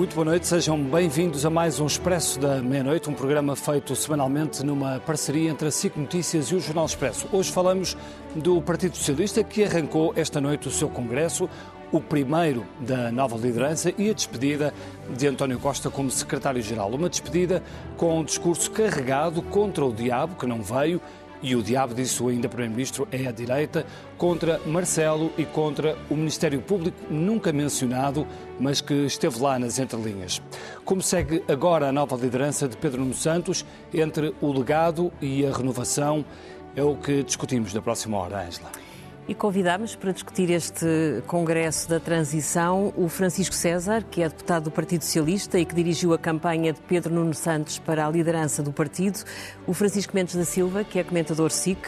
Muito boa noite, sejam bem-vindos a mais um Expresso da Meia-Noite, um programa feito semanalmente numa parceria entre a SIC Notícias e o Jornal Expresso. Hoje falamos do Partido Socialista que arrancou esta noite o seu congresso, o primeiro da nova liderança e a despedida de António Costa como secretário-geral. Uma despedida com um discurso carregado contra o diabo, que não veio, e o diabo, disse o ainda Primeiro-Ministro, é a direita, contra Marcelo e contra o Ministério Público, nunca mencionado, mas que esteve lá nas entrelinhas. Como segue agora a nova liderança de Pedro Nuno Santos, entre o legado e a renovação, é o que discutimos na próxima hora, Ângela. E convidamos para discutir este Congresso da Transição o Francisco César, que é deputado do Partido Socialista e que dirigiu a campanha de Pedro Nuno Santos para a liderança do partido, o Francisco Mendes da Silva, que é comentador SIC,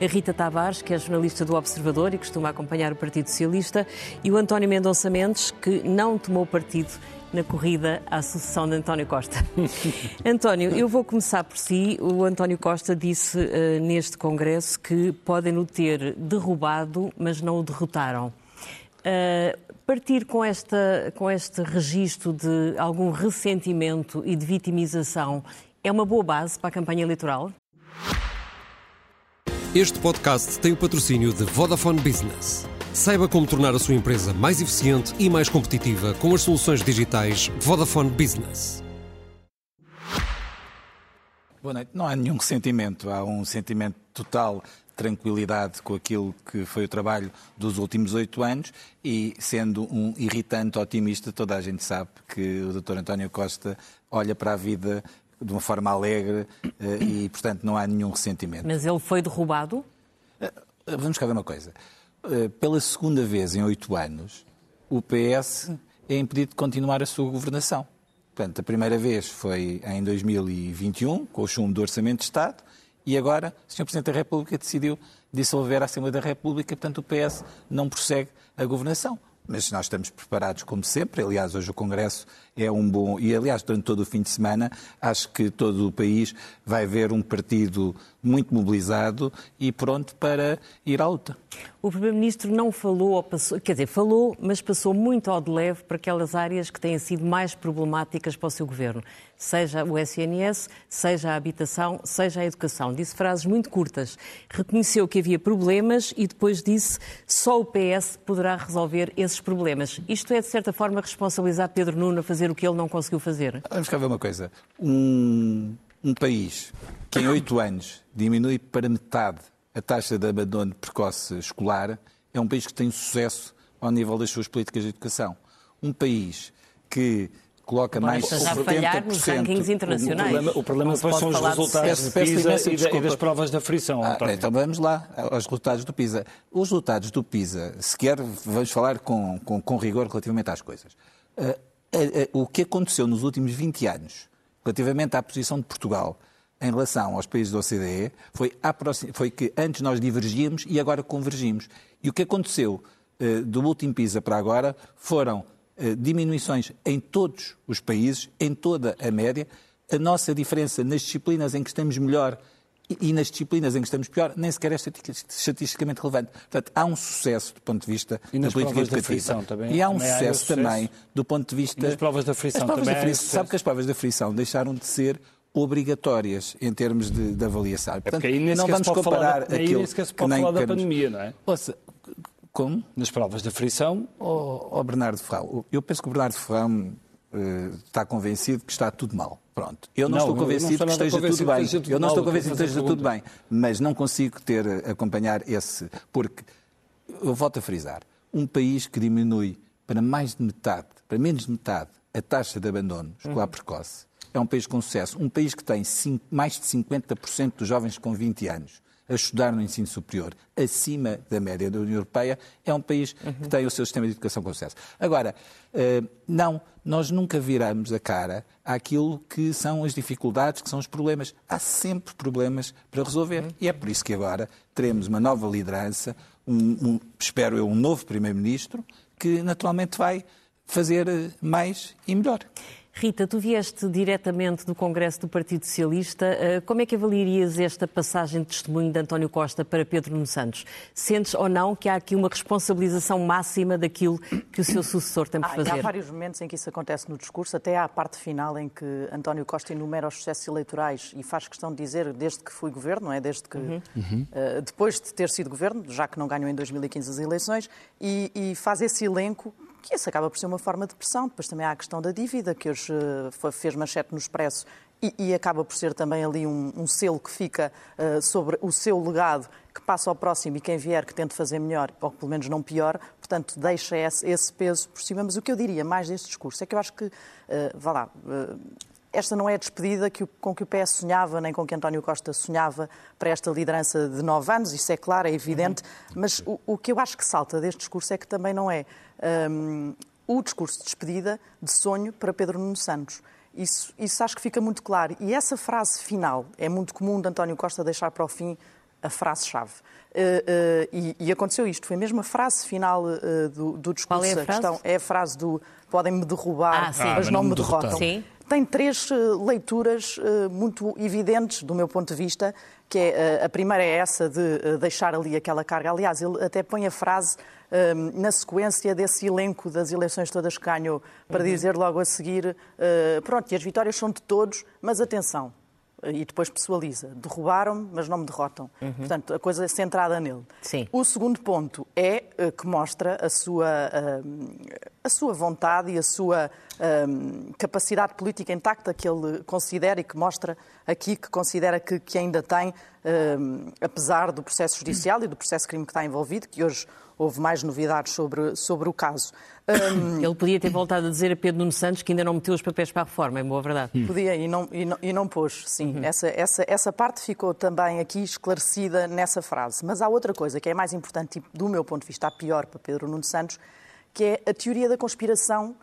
a Rita Tavares, que é jornalista do Observador e costuma acompanhar o Partido Socialista, e o António Mendonça Mendes, que não tomou partido na corrida à sucessão de António Costa. António, eu vou começar por si. O António Costa disse uh, neste Congresso que podem-no ter derrubado, mas não o derrotaram. Uh, partir com, esta, com este registro de algum ressentimento e de vitimização é uma boa base para a campanha eleitoral? Este podcast tem o patrocínio de Vodafone Business. Saiba como tornar a sua empresa mais eficiente e mais competitiva com as soluções digitais Vodafone Business. Boa noite. Não há nenhum ressentimento, há um sentimento total tranquilidade com aquilo que foi o trabalho dos últimos oito anos e, sendo um irritante otimista, toda a gente sabe que o Dr. António Costa olha para a vida de uma forma alegre eh, e, portanto, não há nenhum ressentimento. Mas ele foi derrubado? Eh, vamos cá ver uma coisa. Eh, pela segunda vez em oito anos, o PS é impedido de continuar a sua governação. Portanto, a primeira vez foi em 2021, com o chumbo do Orçamento de Estado, e agora o Sr. Presidente da República decidiu dissolver a Assembleia da República, portanto o PS não prossegue a governação. Mas nós estamos preparados, como sempre. Aliás, hoje o Congresso é um bom. E, aliás, durante todo o fim de semana, acho que todo o país vai ver um partido muito mobilizado e pronto para ir à luta. O Primeiro-Ministro não falou, ou passou, quer dizer, falou, mas passou muito ao de leve para aquelas áreas que têm sido mais problemáticas para o seu governo, seja o SNS, seja a habitação, seja a educação. Disse frases muito curtas. Reconheceu que havia problemas e depois disse só o PS poderá resolver esses problemas. Isto é, de certa forma, responsabilizar Pedro Nuno a fazer o que ele não conseguiu fazer? Vamos cá ver uma coisa. Um, um país que em oito anos diminui para metade a taxa de abandono precoce escolar é um país que tem sucesso ao nível das suas políticas de educação. Um país que coloca mais de 70% nos rankings internacionais. O problema, o problema depois são os resultados de PISA e, das provas da frição. Ah, então vamos lá aos resultados do PISA. Os resultados do PISA, sequer vamos falar com, com, com rigor relativamente às coisas. Uh, uh, o que aconteceu nos últimos 20 anos, relativamente à posição de Portugal em relação aos países da OCDE foi, foi que antes nós divergíamos e agora convergimos. E o que aconteceu uh, do último PISA para agora foram uh, diminuições em todos os países, em toda a média. A nossa diferença nas disciplinas em que estamos melhor e, e nas disciplinas em que estamos pior, nem sequer é estatisticamente relevante. Portanto, há um sucesso do ponto de vista e da política educativa. Também, e há um sucesso, sucesso, também do ponto de vista... E nas provas da frição provas também da frição, Sabe que as provas da frição deixaram de ser obrigatórias em termos de, de avaliação. É Portanto, é não vamos comparar falar, aquilo que, se pode nem falar da pandemia, não é? Ouça, como? Nas provas da frição. Oh, oh Bernardo Ferrão, eu penso que o Bernardo Ferrão está convencido que está tudo mal. Pronto. Eu não, não estou convencido não que esteja tudo bem. Tudo eu não estou convencido que esteja tudo bem. Mas não consigo ter, eh, acompanhar esse. Porque, eu volto a frisar, um país que diminui para mais de metade, para menos de metade, a taxa de abandono escolar uhum. precoce, é um país com sucesso. Um país que tem mais de 50% dos jovens com 20 anos a estudar no ensino superior acima da média da União Europeia, é um país uhum. que tem o seu sistema de educação com sucesso. Agora, eh, não, nós nunca viramos a cara àquilo que são as dificuldades, que são os problemas. Há sempre problemas para resolver. Uhum. E é por isso que agora teremos uma nova liderança, um, um, espero eu, um novo Primeiro-Ministro, que naturalmente vai fazer mais e melhor. Rita, tu vieste diretamente do Congresso do Partido Socialista. Eh, como é que avaliarias esta passagem de testemunho de António Costa para Pedro Nuno Santos? Sentes ou não que há aqui uma responsabilização máxima daquilo que o seu sucessor tem por fazer? Ah, há vários momentos em que isso acontece no discurso, até há a parte final em que António Costa enumera os sucessos eleitorais e faz questão de dizer desde que fui governo, não é? Desde que uhum. uh, depois de ter sido governo, já que não ganhou em 2015 as eleições, e, e faz esse elenco que isso acaba por ser uma forma de pressão. Depois também há a questão da dívida, que hoje uh, fez manchete no Expresso e, e, acaba por ser também ali um, um selo que fica uh, sobre o seu legado, que passa ao próximo e quem vier que tente fazer melhor, ou pelo menos não pior, portanto, deixa esse, esse peso por cima. Mas o que eu diria mais deste discurso é que eu acho que, uh, vá lá, uh, esta não é a despedida que, com que o PS sonhava, nem com que António Costa sonhava para esta liderança de nove anos, isso é claro, é evidente, uhum. mas o, o que eu acho que salta deste discurso é que também não é um, o discurso de despedida de sonho para Pedro Nuno Santos. Isso, isso acho que fica muito claro. E essa frase final é muito comum de António Costa deixar para o fim a frase-chave. Uh, uh, e, e, aconteceu isto, foi mesmo a frase final uh, do, do, discurso. Qual é a, frase? questão é a frase do podem-me derrubar, ah, mas não me derrotam. Sim. Tem três leituras muito evidentes, do meu ponto de vista, que é, a primeira é essa de deixar ali aquela carga. Aliás, ele até põe a frase na sequência desse elenco das eleições todas que ganhou, para uhum. dizer logo a seguir, uh, pronto, e as vitórias são de todos, mas atenção, e depois pessoaliza. Derrubaram-me, mas não me derrotam. Uhum. Portanto, a coisa é centrada nele. Sim. O segundo ponto é uh, que mostra a sua, uh, a sua vontade e a sua uh, capacidade política intacta que ele considera e que mostra aqui que considera que, que ainda tem, apesar do processo judicial e do processo crime que está envolvido, que hoje houve mais novidades sobre, sobre o caso. Um... Ele podia ter voltado a dizer a Pedro Nuno Santos que ainda não meteu os papéis para a reforma, é boa verdade. Hum. Podia e não, e não, e não pôs, sim. Uhum. Essa, essa, essa parte ficou também aqui esclarecida nessa frase. Mas há outra coisa que é mais importante, do meu ponto de vista, a pior para Pedro Nuno Santos, que é a teoria da conspiração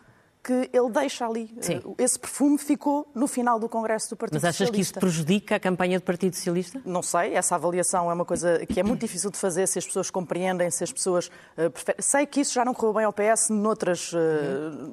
que ele deixa ali. Sim. Eh, esse perfume ficou no final do Congresso do Partido Socialista. Mas achas Socialista. que isso prejudica a campanha do Partido Socialista? Não sei, essa avaliação é uma coisa que é muito difícil de fazer se as pessoas compreendem, se as pessoas uh, preferem. Sei que isso já não correu bem ao PS noutras, uh,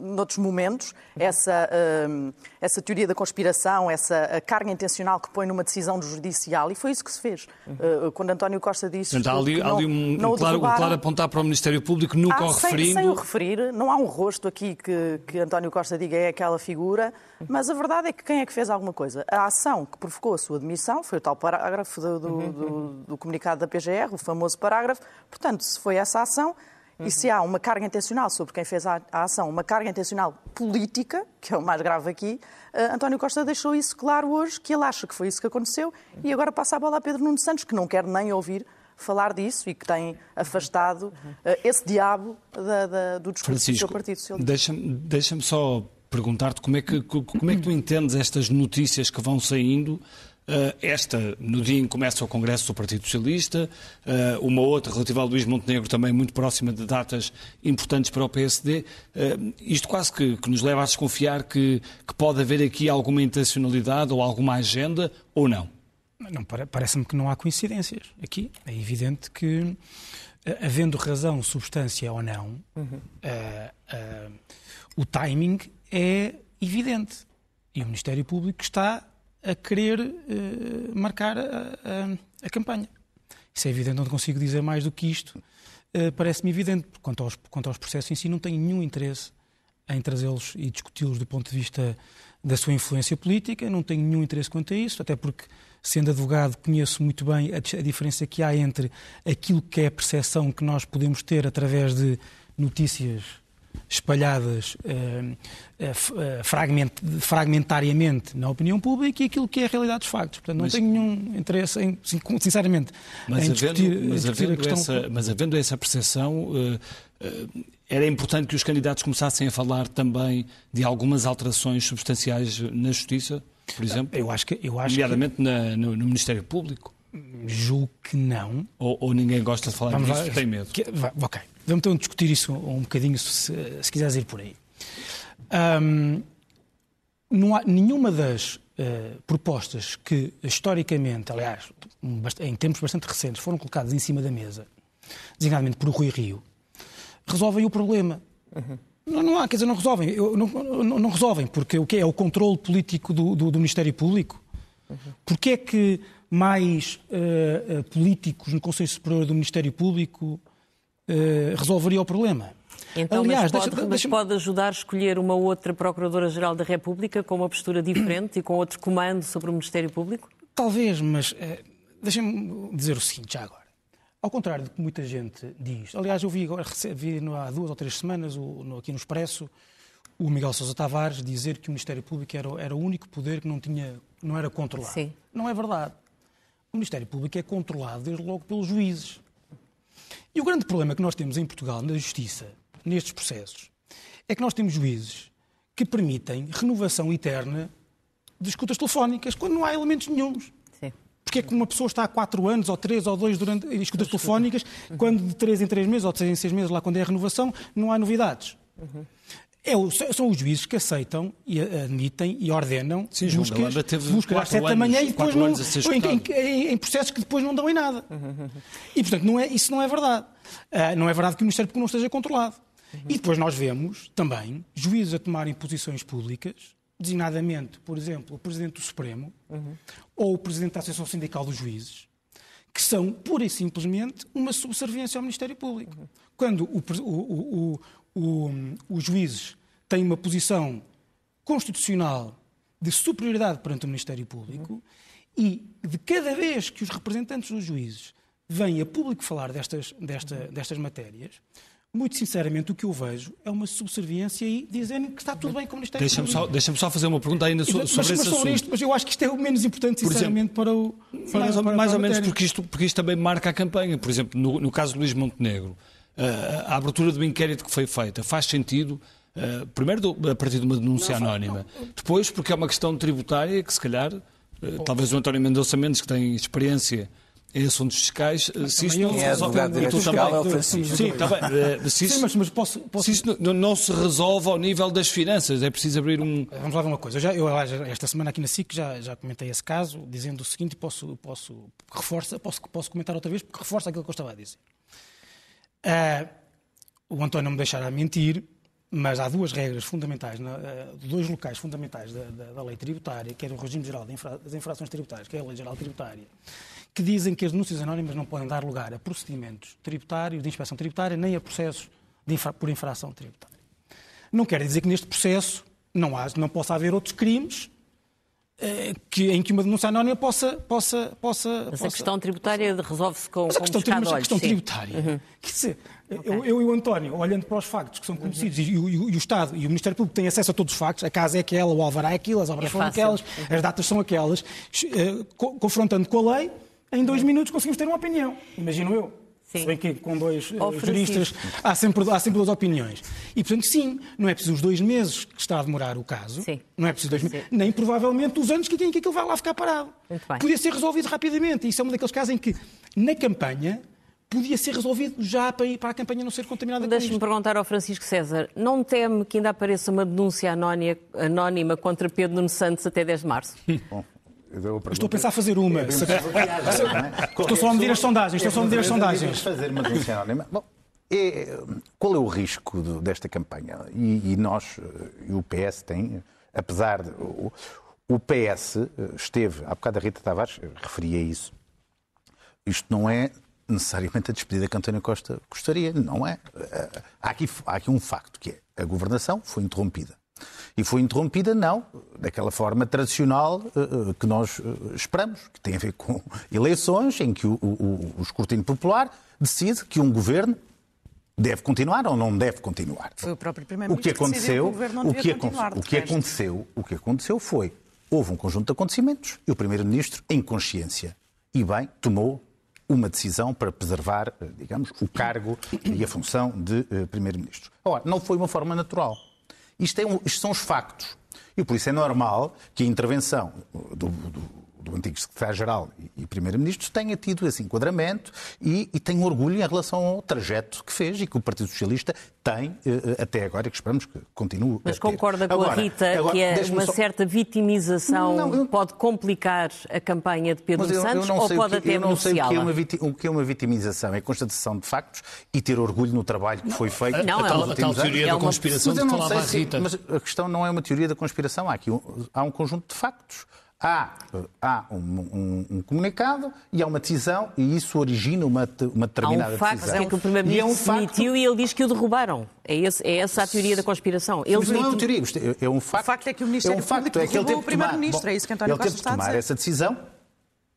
noutros momentos, essa, uh, essa teoria da conspiração, essa carga intencional que põe numa decisão judicial, e foi isso que se fez. Uh, quando António Costa disse. Então, há ali, não, ali um, um, claro, um claro apontar para o Ministério Público, nunca ah, o referindo. Sem, sem o referir, não há um rosto aqui que, que António Costa diga é aquela figura, mas a verdade é que quem é que fez alguma coisa? A ação que provocou a sua demissão foi o tal parágrafo do, do, do, do comunicado da PGR, o famoso parágrafo. Portanto, se foi essa ação, e se há uma carga intencional sobre quem fez a, ação, uma carga intencional política, que é o mais grave aqui, uh, António Costa deixou isso claro hoje, que ele acha que foi isso que aconteceu, e agora passa a bola a Pedro Nuno Santos, que não quer nem ouvir falar disso e que tem afastado uh, esse diabo da, da, do discurso Francisco, do seu Partido Socialista. Deixa-me deixa só perguntar-te como, é que, como é que tu entendes estas notícias que vão saindo Uh, esta, no dia em que começa o Congresso do Partido Socialista, uh, uma outra relativa a Luís Montenegro, também muito próxima de datas importantes para o PSD. Eh, isto quase que, que, nos leva a desconfiar que, que, pode haver aqui alguma intencionalidade ou alguma agenda, ou não? Não, parece-me que não há coincidências aqui. É evidente que, havendo razão, substância ou não, uhum. o timing é evidente. E o Ministério Público está a querer uh, marcar a, a, a, campanha. Isso é evidente, não consigo dizer mais do que isto. Uh, Parece-me evidente. Quanto aos, quanto aos processos em si, não tenho nenhum interesse em trazê-los e discuti-los do ponto de vista da sua influência política, não tenho nenhum interesse quanto a isso, até porque, sendo advogado, conheço muito bem a, a diferença que há entre aquilo que é a percepção que nós podemos ter através de notícias espalhadas uh, uh, fragment, fragmentariamente na opinião pública e aquilo que é a realidade dos factos. Portanto, não mas, tenho nenhum interesse, em, sinceramente, mas em havendo, discutir, mas, discutir havendo a questão... Essa, mas havendo essa percepção, uh, era importante que os candidatos começassem a falar também de algumas alterações substanciais na Justiça, por exemplo? Eu acho que... Eu acho nomeadamente que... na, no, no Ministério Público? Julgo que não. Ou, ou ninguém gosta de falar Vamos disso, lá, tem medo? Que, ok. Vamos então discutir isso um bocadinho, se, se quiseres ir por aí. Um, não há nenhuma das uh, propostas que, historicamente, aliás, em tempos bastante recentes, foram colocadas em cima da mesa, designadamente por Rui Rio, resolvem o problema. Uhum. Não, não há, quer dizer, não resolvem. Eu, não, não, não, resolvem, porque o que é o controle político do, do, do Ministério Público? Uhum. Porquê é que mais uh, uh, políticos no Conselho Superior do Ministério Público uh, resolveria o problema? Então, Aliás, mas, pode, deixa, deixa... mas pode ajudar a escolher uma outra Procuradora-Geral da República com uma postura diferente e com outro comando sobre o Ministério Público? Talvez, mas deixem-me dizer o seguinte já agora. Ao contrário do que muita gente diz, aliás, eu vi, agora, vi há duas ou três semanas aqui no Expresso o Miguel Sousa Tavares dizer que o Ministério Público era, era o único poder que não, tinha, não era controlado. Sim. Não é verdade. O Ministério Público é controlado desde logo pelos juízes. E o grande problema que nós temos em Portugal, na Justiça, nestes processos, é que nós temos juízes que permitem renovação eterna de escutas telefónicas quando não há elementos nenhums. Porque é que uma pessoa está há quatro anos, ou três, ou dois, durante em escutas telefónicas, quando de três em três meses, ou de seis em seis meses, lá quando é a renovação, não há novidades. Uhum. É, são os juízes que aceitam e admitem e ordenam Sim, buscas, buscas às sete da manhã e depois não, em, em, em, processos que depois não dão em nada. Uhum. E, portanto, não é, isso não é verdade. Uh, não é verdade que o Ministério Público não esteja controlado. Uhum. E depois nós vemos também juízes a tomarem posições públicas designadamente, por exemplo, o Presidente do Supremo uhum. ou o Presidente da Associação Sindical dos Juízes, que são pura e simplesmente uma subserviência ao Ministério Público. Uhum. Quando o, o, o, os juízes têm uma posição constitucional de superioridade perante o Ministério Público uhum. e de cada vez que os representantes dos juízes vêm a público falar destas, desta, destas matérias, muito sinceramente, o que eu vejo é uma subserviência e dizendo que está tudo bem com o Ministério deixa Público. Deixa-me só fazer uma pergunta ainda sobre, mas, esse mas assunto. Isto, mas eu acho que isto é o menos importante, sinceramente, exemplo, para o. Para, mais, para, mais ou menos porque isto, porque isto também marca a campanha. Por exemplo, no, no caso de Luís Montenegro, a, a abertura do inquérito que foi feita faz sentido. Uh, primeiro, a partir de uma denúncia não, anónima. Não. Depois, porque é uma questão tributária que, se calhar, uh, talvez o António Mendonça Mendes, que tem experiência em assuntos fiscais, se isto não se resolve. Eh, se isso, Sim, mas, mas posso, posso... Se isto não, se resolve ao nível das finanças, é preciso abrir um. Vamos lá ver uma coisa. Eu, já, eu esta semana aqui na SIC já, já comentei esse caso, dizendo o seguinte, posso, posso, reforça, posso, posso comentar outra vez, porque reforça aquilo que eu estava a dizer. Uh, o António não me deixará mentir, mas há duas regras fundamentais, uh, dois locais fundamentais da, da, da, lei tributária, que é o regime geral das infrações tributárias, que é a lei geral tributária que dizem que as denúncias anónimas não podem dar lugar a procedimentos tributários, de inspeção tributária, nem a processos infra, por infração tributária. Não quer dizer que neste processo não, há, não possa haver outros crimes eh, que, em que uma denúncia anónima possa. possa, possa Mas possa, a questão tributária resolve-se com, mas a questão, com a questão tributária. Uhum. Quer dizer, okay. eu, eu, e o António, olhando para os factos que são conhecidos, uhum. e, o, e, o, Estado e o Ministério Público têm acesso a todos os factos, a casa é aquela, o alvará é aquilo, as obras é foram aquelas, uhum. as datas são aquelas, uh, confrontando com a lei, em dois minutos conseguimos ter uma opinião, imagino eu. Sim. Se bem que com dois uh, juristas há sempre, há sempre duas opiniões. E, portanto, sim, não é preciso os dois meses que está a demorar o caso, sim. não é preciso dois meses, nem provavelmente os anos que, que aquilo vai lá ficar parado. Podia ser resolvido rapidamente. Isso é um daqueles casos em que, na campanha, podia ser resolvido já para, ir, para a campanha não ser contaminada Deixe-me perguntar ao Francisco César, não teme que ainda apareça uma denúncia anónima contra Pedro Nuno Santos até 10 de março? Bom. Estou a pensar fazer uma. É, estou só a medir as sondagens. Estou só a medir as sondagens. Fazer uma. Bom, é, qual é o risco de, desta campanha? E, e, nós, eh, e o PS tem, apesar de. O, o PS eh, esteve, há bocado a Rita Tavares referia isso. Isto não é necessariamente a despedida que António Costa gostaria, não é? Eh, há aqui, há aqui um facto, que é a governação foi interrompida. E foi interrompida, não, daquela forma tradicional uh, que nós uh, esperamos, que tem a ver com eleições em que o, o, o escrutínio popular decide que um governo deve continuar ou não deve continuar. Foi o próprio primeiro-ministro que aconteceu, que o, o que, o que aconteceu, o que aconteceu foi houve um conjunto de acontecimentos e o primeiro-ministro, em consciência e bem, tomou uma decisão para preservar, digamos, o cargo e a função de primeiro-ministro. Ora, não foi uma forma natural. Isto, é um, isto são os factos. E por isso é normal que a intervenção do, do, do antigo secretário-geral e, primeiro-ministro, tenha tido esse enquadramento e, e tenha orgulho em relação ao trajeto que fez e que o Partido Socialista tem eh, até agora, que esperamos que continue Mas concorda com agora, a Rita agora, que uma só... certa vitimização não, eu... pode complicar a campanha de Pedro eu, Santos eu ou pode que, até? Eu não sei o que, é uma, o que é uma vitimização, é constatação de factos e ter orgulho no trabalho que foi feito. Não, a, tal, a tal teoria da conspiração de que falava a Rita. Mas a questão não é uma teoria da conspiração, há aqui um, há um conjunto de factos. Há, há um, um, um, comunicado e há uma decisão e isso origina uma, uma determinada há um facto decisão. É que o Primeiro-Ministro é um facto... demitiu e ele diz que o derrubaram. É, esse, é essa a teoria da conspiração. Eles não é uma teoria, é um facto. O facto é que o Ministério é um facto, Público é que ele teve o Primeiro-Ministro. É isso que António Costa está a dizer. Ele teve que tomar essa decisão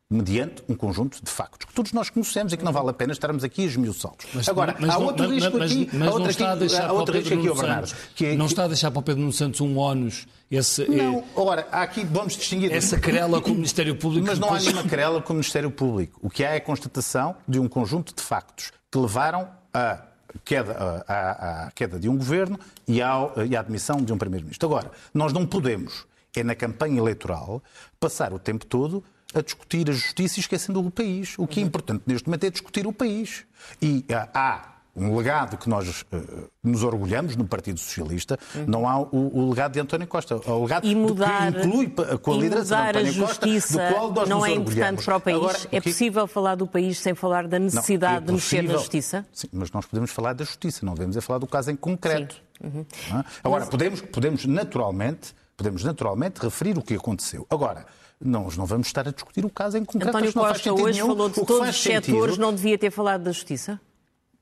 mediante um conjunto de factos que todos nós conhecemos e que não vale a pena estarmos aqui a esmiuçá-los. Agora, há outro risco aqui, mas, não está a deixar para o Pedro Bernardo, que é, não está a deixar para o Pedro Nuno Santos um ónus esse, não, ora, há aqui, vamos distinguir... Essa querela com o Ministério Público... Mas não depois... há nenhuma querela com o Ministério Público. O que há é a constatação de um conjunto de factos que levaram a queda, a queda de um governo e, ao, e à admissão de um primeiro-ministro. Agora, nós não podemos, é na campanha eleitoral, passar o tempo todo a discutir a justiça e esquecendo o país. O que é importante neste momento é discutir o país. E ah, há um legado que nós uh, nos orgulhamos no Partido Socialista, uhum. não há o, o, legado de António Costa. O legado e mudar, que inclui com a liderança de António justiça Costa, do qual nós não nos é importante para o país. Agora, é que... possível falar do país sem falar da necessidade não, é de mexer na justiça? Sim, mas nós podemos falar da justiça, não devemos é falar do caso em concreto. Uhum. É? Agora, mas... podemos, podemos, naturalmente, podemos naturalmente referir o que aconteceu. Agora, nós não vamos estar a discutir o caso em concreto. António Costa hoje nenhum. falou de todos os setores, não devia ter falado da Justiça?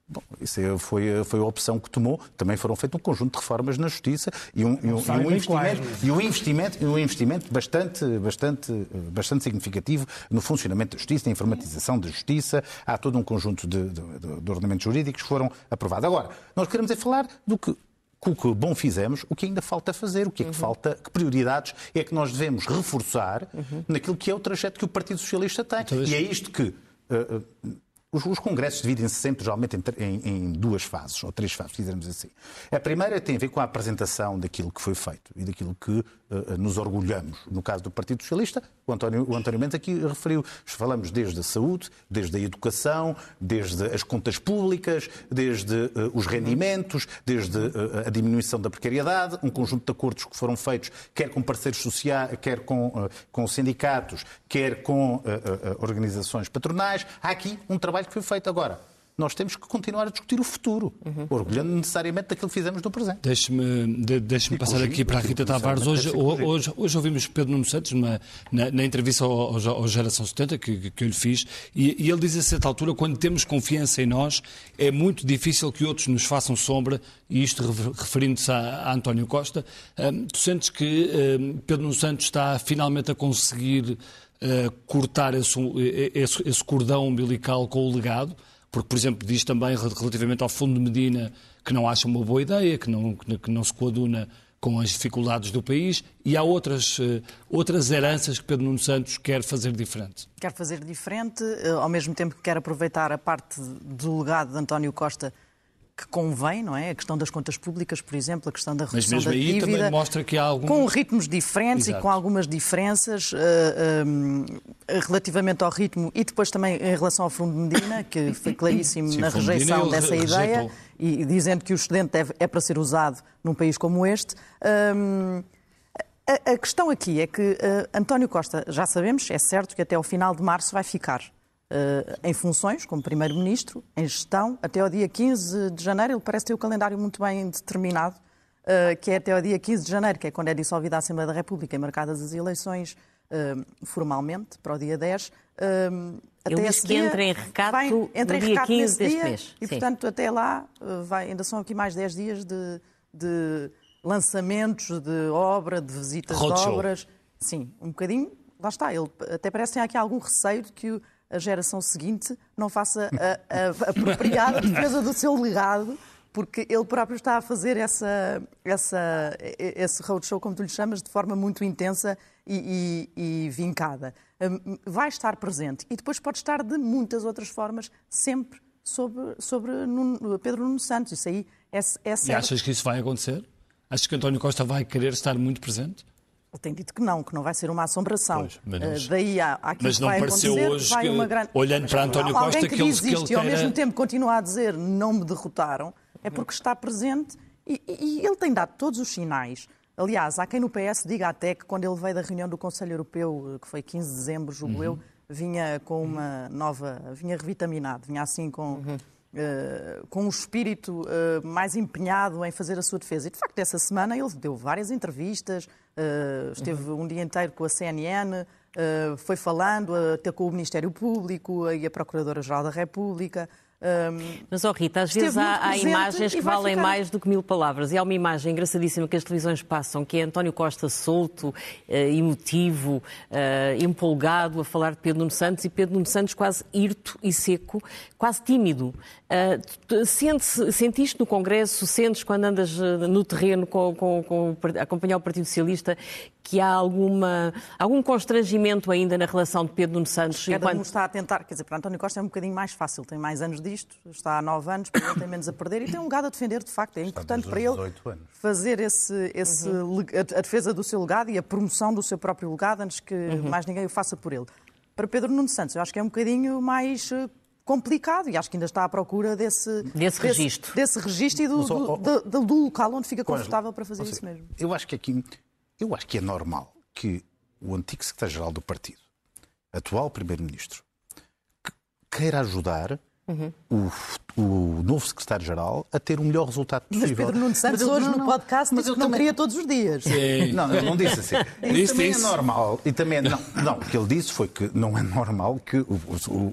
Bom, isso é, foi, foi a opção que tomou. Também foram feitas um conjunto de reformas na Justiça e um, e um, e um investimento, e um investimento, um investimento bastante, bastante, bastante significativo no funcionamento da Justiça, na informatização da Justiça. Há todo um conjunto de, de, de ordenamentos jurídicos que foram aprovados. Agora, nós queremos é falar do que com o que bom fizemos, o que ainda falta fazer, o que é que uhum. falta, que prioridades é que nós devemos reforçar uhum. naquilo que é o trajeto que o Partido Socialista tem. Então, e é isto que uh, uh, os, os congressos dividem-se sempre, geralmente, em, em, em, duas fases, ou três fases, dizermos assim. A primeira tem a ver com a apresentação daquilo que foi feito e daquilo que nos orgulhamos. No caso do Partido Socialista, o António, o António Mendes aqui referiu, falamos desde a saúde, desde a educação, desde as contas públicas, desde uh, os rendimentos, desde a diminuição da precariedade, um conjunto de acordos que foram feitos, quer com parceiros sociais, quer com, com sindicatos, quer com organizações patronais. Há aqui um trabalho que foi feito. Agora, nós temos que continuar a discutir o futuro, uhum. orgulhando necessariamente daquilo que fizemos no presente. Deixe-me de, deixe passar aqui para a Rita Tavares. Hoje, hoje, hoje ouvimos Pedro Nuno Santos numa, na, na, entrevista ao, ao, Geração 70 que, que eu lhe fiz, e, e, ele diz a certa altura, quando temos confiança em nós, é muito difícil que outros nos façam sombra, e isto referindo-se a, a, António Costa. Um, tu sentes que um, Pedro Nuno Santos está finalmente a conseguir uh, cortar esse, esse, esse cordão umbilical com o legado? Porque, por exemplo, diz também relativamente ao Fundo de Medina que não acha uma boa ideia, que não, que não se coaduna com as dificuldades do país e há outras, uh, outras heranças que Pedro Nuno Santos quer fazer diferente. Quer fazer diferente, uh, ao mesmo tempo que quer aproveitar a parte do legado de António Costa que convém, não é? A questão das contas públicas, por exemplo, a questão da redução Mas mesmo da aí dívida, também mostra que há algum... com ritmos diferentes Exato. e com algumas diferenças uh, um, relativamente ao ritmo e depois também em relação ao Fundo de Medina, que foi claríssimo Sim, na rejeição dessa ideia e dizendo que o excedente deve, é para ser usado num país como este. Um, a, a, questão aqui é que uh, António Costa, já sabemos, é certo que até ao final de março vai ficar em funções, como Primeiro-Ministro, em gestão, até ao dia 15 de janeiro. Ele parece ter o calendário muito bem determinado, uh, que é até ao dia 15 de janeiro, que é quando é dissolvida a Assembleia da República e marcadas as eleições uh, formalmente para o dia 10. Ele até disse que entra em recato vai, entra no em dia 15 deste dia, mês. E, Sim. portanto, até lá vai, ainda são aqui mais 10 dias de, de lançamentos de obra, de visitas Hot de show. obras. Sim, um bocadinho. Lá está. Ele até parece que tem aqui algum receio de que a geração seguinte não faça a, a, a apropriada defesa do seu legado, porque ele próprio está a fazer essa, essa, esse roadshow, como tu lhe chamas, de forma muito intensa e, e, e vincada. Hum, vai estar presente e depois pode estar de muitas outras formas, sempre sobre, sobre Pedro Nuno Santos. Isso aí é, é certo. E achas que isso vai acontecer? Achas que António Costa vai querer estar muito presente? Ele tem dito que não, que não vai ser uma assombração. Pois, mas, uh, daí há, há mas não vai pareceu hoje vai que, uma grande... olhando para António Costa, que, que diz isto que e ao mesmo tempo continua a dizer não me derrotaram, é porque está presente e, e, e ele tem dado todos os sinais. Aliás, há quem no PS diga até que quando ele veio da reunião do Conselho Europeu, que foi 15 de dezembro, julgo uhum. eu, vinha com uma nova, vinha revitaminado, vinha assim com... Uhum Uh, com um espírito uh, mais empenhado em fazer a sua defesa. E, de facto, essa semana ele deu várias entrevistas, uh, esteve uhum. um dia inteiro com a CNN, foi falando até com o Ministério Público e a Procuradora-Geral da República. Um, Mas, oh Rita, às vezes há, há imagens que valem ficar... mais do que mil palavras. E há uma imagem engraçadíssima que as televisões passam, que é António Costa solto, uh, emotivo, uh, empolgado a falar de Pedro Nuno Santos e Pedro Nuno Santos quase hirto e seco, quase tímido. Uh, sentiste no Congresso, sentes quando andas no terreno com, com, com, a acompanhar o Partido Socialista que há alguma, algum constrangimento ainda na relação de Pedro Nuno Santos? Cada enquanto... um está a tentar, quer dizer, para António Costa é um bocadinho mais fácil, tem mais anos disto, está há nove anos, tem menos a perder e tem um legado a defender, de facto. É importante para ele fazer esse, esse, uhum. a defesa do seu legado e a promoção do seu próprio legado antes que uhum. mais ninguém o faça por ele. Para Pedro Nuno Santos, eu acho que é um bocadinho mais eh, complicado e acho que ainda está à procura desse, desse, desse registro. Desse registro e do, Mas, oh, oh, do, do, do, local onde fica confortável para fazer isso mesmo. Eu acho que aqui eu acho que é normal que o antigo secretário-geral do partido, atual primeiro-ministro, queira ajudar Uhum. O, o, novo secretário-geral a ter o melhor resultado possível. Mas Pedro Nuno Santos hoje no podcast mas disse que não queria todos os dias. Sim. Não, ele não disse assim. isso também é normal. E também, não, não, o que ele disse foi que não é normal que o,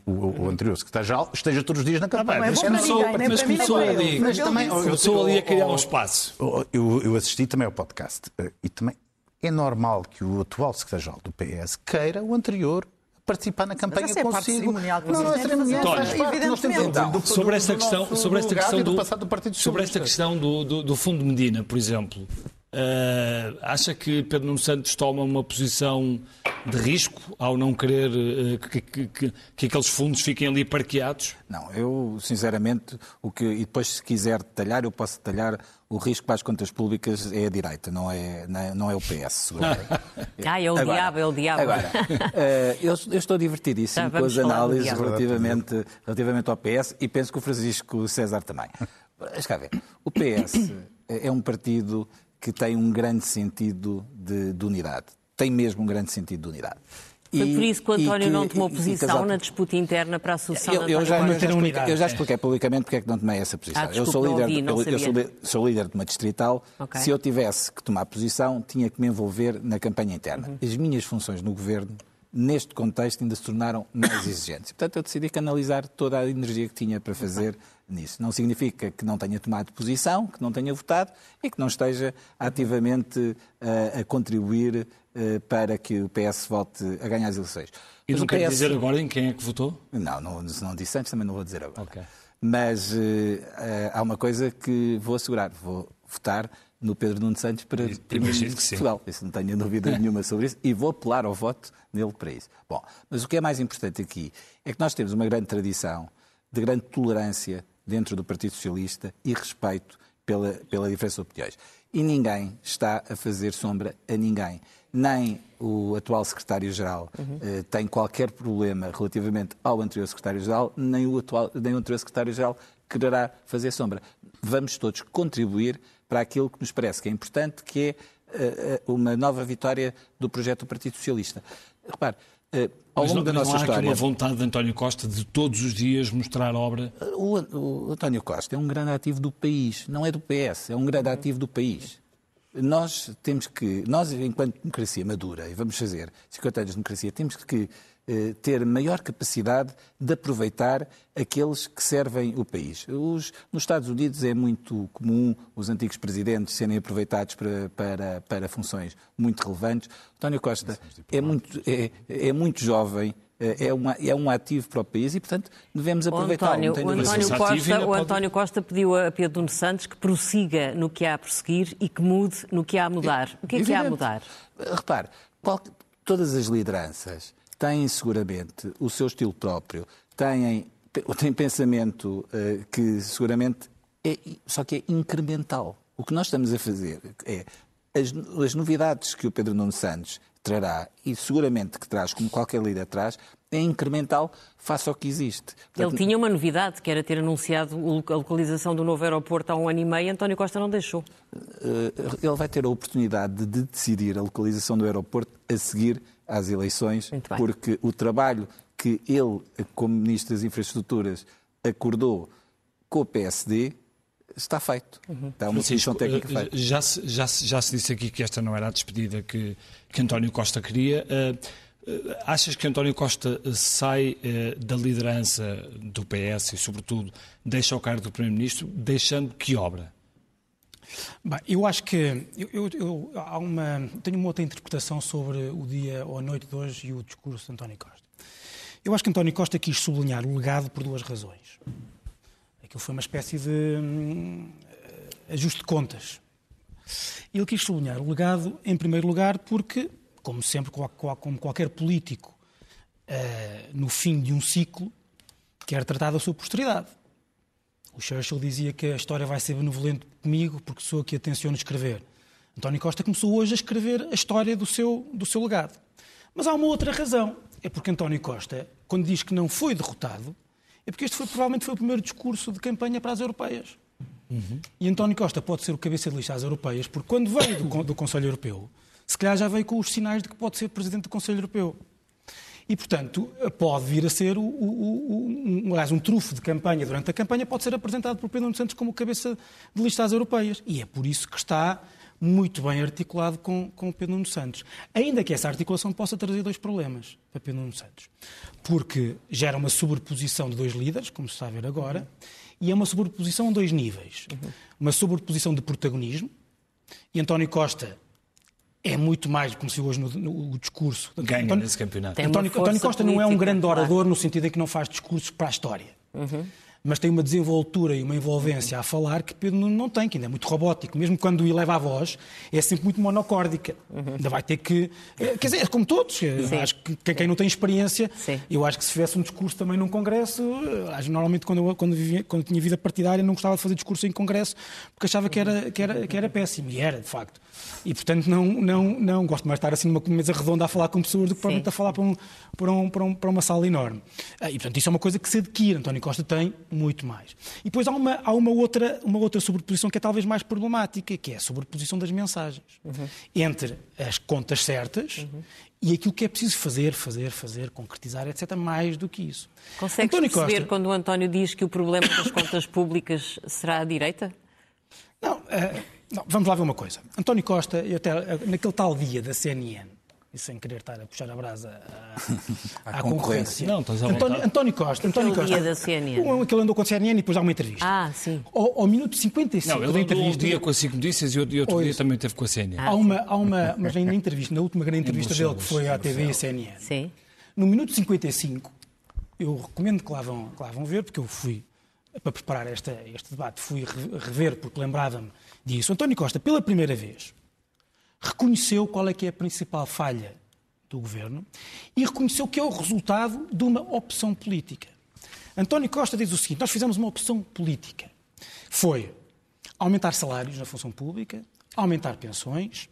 o, o anterior secretário-geral esteja todos os dias na campanha. Ah, mas começou, mas começou ali, mas também, começou ali a criar um espaço. Eu, eu assisti também ao podcast eh, e também é normal que o atual secretário-geral do PS queira o anterior participar na campanha Mas é consigo. Não, não é cerimonial, faz parte. Nós temos então, sobre esta questão, sobre esta questão do, do sobre esta questão do, do, do Fundo Medina, por exemplo, Uh, acha que Pedro Nuno Santos toma uma posição de risco ao não querer uh, que, que, que, que, aqueles fundos fiquem ali parqueados? Não, eu sinceramente, o que, e depois se quiser detalhar, eu posso detalhar o risco para as contas públicas é a direita, não é, não é o PS, seguramente. ah, é o agora, diabo, é o diabo. Agora, uh, eu, eu, estou divertidíssimo tá, com as análises relativamente, relativamente ao PS e penso que o Francisco César também. Mas cá ver, o PS é um partido que tem um grande sentido de, de unidade. Tem mesmo um grande sentido de unidade. Foi por isso que o António que, não tomou posição na disputa interna para a sucessão eu, eu, já, eu, já expliquei, eu já expliquei publicamente porque é que não tomei essa posição. Ah, desculpa, eu sou líder, ouvi, eu, eu sou, sou, líder de uma distrital. Okay. Se eu tivesse que tomar posição, tinha que me envolver na campanha interna. Uhum. As minhas funções no governo neste contexto ainda se tornaram mais exigentes. Portanto, eu decidi canalizar toda a energia que tinha para fazer nisso. Não significa que não tenha tomado posição, que não tenha votado e que não esteja ativamente uh, a contribuir uh, para que o PS volte a ganhar as eleições. E não quer PS... dizer agora em quem é que votou? Não, não, se não disse antes, também não vou dizer agora. Okay. Mas uh, há uma coisa que vou assegurar, vou votar no Pedro Nuno Santos para Primeiro-Ministro de Portugal. Isso não tenho dúvida nenhuma sobre isso e vou apelar ao voto nele para isso. Bom, mas o que é mais importante aqui é que nós temos uma grande tradição de grande tolerância dentro do Partido Socialista e respeito pela, pela diferença de opiniões. E ninguém está a fazer sombra a ninguém. Nem o atual secretário-geral uhum. uh, tem qualquer problema relativamente ao anterior secretário-geral, nem o, atual, nem o anterior secretário-geral quererá fazer sombra. Vamos todos contribuir para aquilo que nos parece que é importante, que é uh, uma nova vitória do projeto do Partido Socialista. Repare, uh, ao longo não, da nossa não há história. uma vontade de António Costa de todos os dias mostrar obra. O, o, António Costa é um grande ativo do país, não é do PS, é um grande ativo do país. Nós temos que, nós enquanto democracia madura, e vamos fazer 50 anos de democracia, temos que eh, ter maior capacidade de aproveitar aqueles que servem o país. Os, nos Estados Unidos é muito comum os antigos presidentes serem aproveitados para, para, para funções muito relevantes. António Costa é muito, é, é muito jovem, é, uma, é um ativo para o país e, portanto, devemos aproveitar. O António, o António, Costa, o António Costa pediu a Pedro Nuno Santos que prossiga no que há a prosseguir e que mude no que há a mudar. O que é que há a mudar? Repare, qual, todas as lideranças têm seguramente o seu estilo próprio, têm, têm pensamento uh, que seguramente é, só que é incremental. O que nós estamos a fazer é as, as novidades que o Pedro Nuno Santos trará, e seguramente que traz, como qualquer líder traz, é incremental face ao que existe. Portanto, Ele tinha uma novidade, que era ter anunciado a localização do novo aeroporto há um ano e meio, António Costa não deixou. Eh, ele vai ter a oportunidade de decidir a localização do aeroporto a seguir às eleições, porque o trabalho que ele, como Ministro das Infraestruturas, acordou com o PSD está feito. Uhum. Está uma Francisco, técnica eh, feita. Já se, já, se, já se disse aqui que esta não era a despedida que, que António Costa queria. Uh, achas que António Costa sai uh, da liderança do PS e, sobretudo, deixa o cargo do Primeiro-Ministro, deixando que obra? Bem, eu acho que eu, eu, eu há uma, tenho uma outra interpretação sobre o dia ou a noite de hoje e o discurso de António Costa. Eu acho que António Costa quis sublinhar o legado por duas razões. Aquilo foi uma espécie de hum, ajuste de contas. Ele quis sublinhar o legado, em primeiro lugar, porque, como sempre, como qualquer político, uh, no fim de um ciclo, quer tratar da sua posteridade. O Churchill dizia que a história vai ser benevolente comigo porque sou a que atenciono escrever. António Costa começou hoje a escrever a história do seu, do seu legado. Mas há uma outra razão. É porque António Costa, quando diz que não foi derrotado, é porque este foi, provavelmente foi o primeiro discurso de campanha para as europeias. Uhum. E António Costa pode ser o cabeça de lista às europeias, porque quando veio do, do Conselho Europeu, se calhar já veio com os sinais de que pode ser presidente do Conselho Europeu. E, portanto, pode vir a ser o, o, o, um, aliás, um trufo de campanha durante a campanha, pode ser apresentado por Pedro Santos como cabeça de lista às europeias. E é por isso que está muito bem articulado com, com o Pedro Nuno Santos. Ainda que essa articulação possa trazer dois problemas para Pedro Nuno Santos. Porque gera uma sobreposição de dois líderes, como se está a ver agora, e é uma sobreposição a dois níveis. Uma sobreposição de protagonismo, e António Costa é muito mais, como se hoje no, no, discurso. Ganha António, nesse campeonato. António, António Costa não é um grande orador no sentido em que não faz discursos para a história. Uhum mas tem uma desenvoltura e uma envolvência a falar que Pedro Nuno não tem, que ainda é muito robótico. Mesmo quando eleva a voz, é sempre muito monocórdica. Uhum. Ainda vai ter que. Eh, quer dizer, é como todos. Sim. Acho que quem não tem experiência, Sim. eu acho que se fizesse um discurso também num congresso, eh, normalmente quando eu, quando, vivia, quando tinha vida partidária não gostava de fazer discurso em congresso porque achava que era, que era, que era péssimo. E era, de facto. E, portanto, não, não, não gosto mais de estar assim numa mesa redonda a falar com pessoas do que provavelmente a falar para, um, para, um, para, um, para uma sala enorme. Ah, e, portanto, isso é uma coisa que se adquire. António Costa tem muito mais. E depois há uma, há uma, outra, uma outra sobreposição que é talvez mais problemática, que é a sobreposição das mensagens. Uhum. Entre as contas certas uhum. e aquilo que é preciso fazer, fazer, fazer, concretizar, etc., mais do que isso. Consegues António perceber Costa... quando o António diz que o problema das contas públicas será a direita? Não, uh, não, vamos lá ver uma coisa. António Costa, até, naquele tal dia da CNN, e sem querer estar a puxar a brasa à, à concorrência. Não, estás António, António Costa. António Costa. dia da CNN. Um, que ele andou com a CNN e depois há uma entrevista. Ah, sim. Ao, ao minuto 55 não, ele da entrevista. um dia com a 5 Notícias e outro, outro dia também teve com a CNN. Ah, há uma, há uma, mas na entrevista, na última grande entrevista dele, que foi à TV e a CNN. Sim. No minuto 55, eu recomendo que lá vão, que lá vão ver, porque eu fui para preparar esta, este debate, fui rever, porque lembrava-me disso. António Costa, pela primeira vez, reconheceu qual é que é a principal falha do governo e reconheceu que é o resultado de uma opção política. António Costa diz o seguinte: nós fizemos uma opção política. Foi aumentar salários na função pública, aumentar pensões,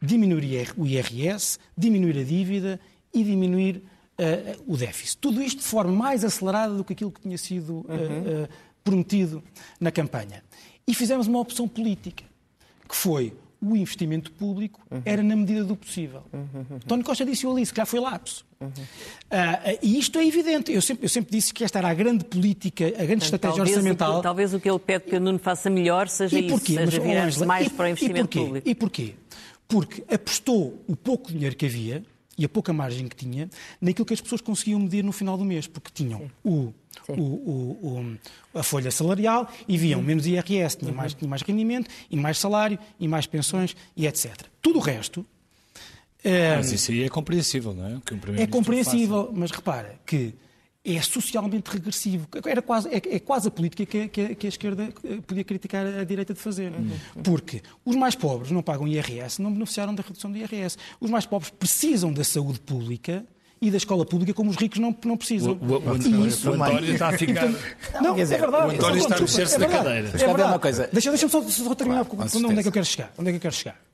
diminuir o IRS, diminuir a dívida e diminuir uh, o déficit. Tudo isto de forma mais acelerada do que aquilo que tinha sido uh, uh, prometido na campanha. E fizemos uma opção política, que foi o investimento público uhum. era na medida do possível. Uhum. António Costa disse-o ali, se calhar foi lapso. Uhum. Uh, e isto é evidente. Eu sempre, eu sempre, disse que esta era a grande política, a grande estratégia talvez orçamental. O que, talvez o que ele pede que o Nuno faça melhor seja e porquê? isso, seja virar mais e, para o investimento e público. E porquê? Porque apostou o pouco dinheiro que havia e a pouca margem que tinha naquilo que as pessoas conseguiam medir no final do mês, porque tinham o, o, o, a folha salarial e viam menos IRS, tinha mais, tinha mais rendimento, e mais salário, e mais pensões, e etc. Tudo o resto. Mas isso aí é compreensível, não é? Um é compreensível, faça. mas repara que é socialmente regressivo. Era quase, é, é quase a política que, que, que, a esquerda eh, podia criticar a direita de fazer. Uhum. Porque os mais pobres não pagam IRS, não beneficiaram da redução do IRS. Os mais pobres precisam da saúde pública e da escola pública como os ricos não, não precisam. O, o, o, isso, o António está a ficar... Não, dizer, é verdade. O António está a mexer-se é na cadeira. É verdade. Deixa-me só, só terminar claro, onde é que eu quero chegar. Onde é que eu quero chegar?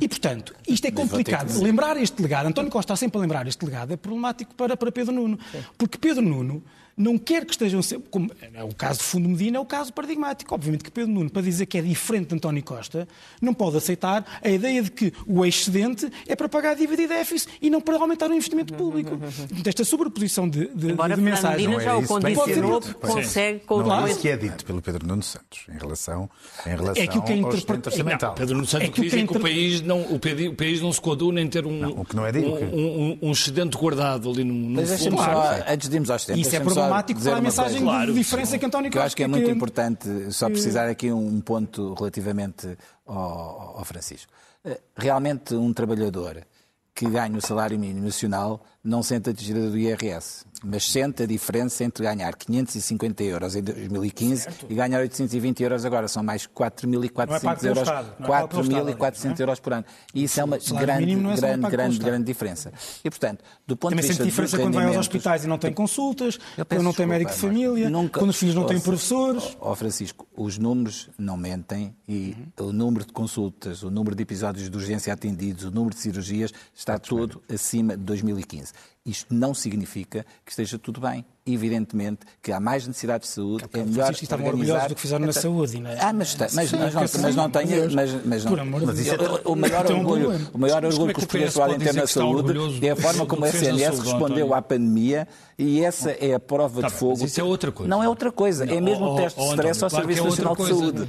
E, portanto, isto é complicado. Lembrar este legado, António Costa está sempre a lembrar este legado, é problemático para, para Pedro Nuno. Sim. Porque Pedro Nuno não quer que estejam sempre. Como é o caso de Fundo Medina, é o caso paradigmático. Obviamente que Pedro Nuno, para dizer que é diferente de António Costa, não pode aceitar a ideia de que o excedente é para pagar a dívida e déficit e não para aumentar o investimento público. Esta sobreposição de, de, Embora de mensagens. Medina já o condicionou, consegue com Não é isso que é dito pelo Pedro Nuno Santos em relação, em relação é que o que é interpre... não, Pedro Nuno Santos é que, que diz é que o país não, o país, o país não se coaduna em ter um, não, o que não é dito, um, um, um, excedente guardado ali no, no Mas deixa-me só, antes de irmos aos tempos, isso é problemático para a mensagem claro, de diferença que António Costa... Eu acho que é muito importante só precisar aqui um ponto relativamente ao, ao Francisco. Eh, realmente um trabalhador que ganha o salário mínimo nacional não sente a descida do IRS, mas sente a diferença entre ganhar 550 euros em 2015 certo. e ganhar 820 euros agora. São mais 4.400 é euros, 4.400 é? euros por ano. E isso é uma grande, é grande, grande, grande diferença. E, portanto, do ponto Também de vista sente diferença quando vai aos hospitais e não tem consultas, quando não tem médico de família, nunca, quando os filhos não têm professores. Ó oh, Francisco, os números não mentem e uhum. o número de consultas, o número de episódios de urgência atendidos, o número de cirurgias está todo acima de 2015. Isto não significa que esteja tudo bem. Evidentemente que há mais necessidades de saúde, é melhor estavam orgulhosos do que fizeram na saúde. Não é? Ah, mas, mas, mas, não, mas não tenho... Mas, mas não, é o, maior orgulho, o maior orgulho que os portugueses podem ter na saúde é a forma como a SNS respondeu à pandemia e essa é a prova de fogo. Isso é outra coisa. Não é outra coisa. É mesmo o teste de stress ao Serviço Nacional de Saúde.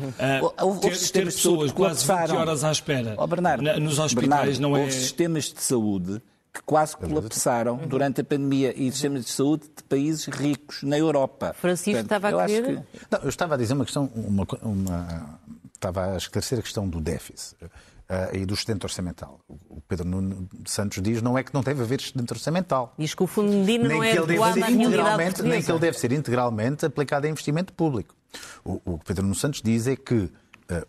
Houve sistemas de saúde quase 20 horas à espera nos hospitais não é... Houve sistemas de saúde que quase colapsaram durante a pandemia e sistemas de saúde de países ricos na Europa. Francisco Portanto, estava a querer... Que... Não, eu estava a dizer uma questão, uma, uma, estava a esclarecer a questão do déficit. Uh, e do excedente orçamental. O Pedro Nuno Santos diz não é que não deve haver excedente orçamental. Diz que o Fundo Medina não é adequado à realidade Nem que ele deve ser integralmente aplicado a investimento público. O, o que Pedro Nuno Santos diz é que uh,